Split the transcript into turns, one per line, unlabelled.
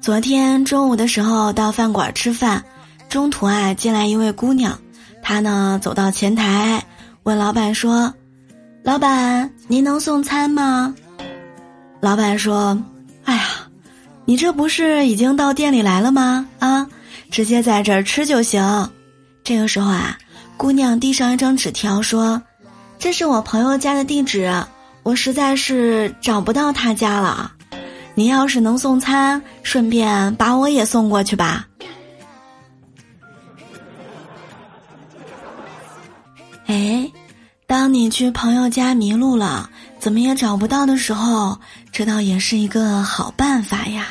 昨天中午的时候到饭馆吃饭，中途啊进来一位姑娘，她呢走到前台问老板说：“老板，您能送餐吗？”老板说：“哎呀，你这不是已经到店里来了吗？啊，直接在这儿吃就行。”这个时候啊，姑娘递上一张纸条说：“这是我朋友家的地址，我实在是找不到他家了。”你要是能送餐，顺便把我也送过去吧。哎，当你去朋友家迷路了，怎么也找不到的时候，这倒也是一个好办法呀。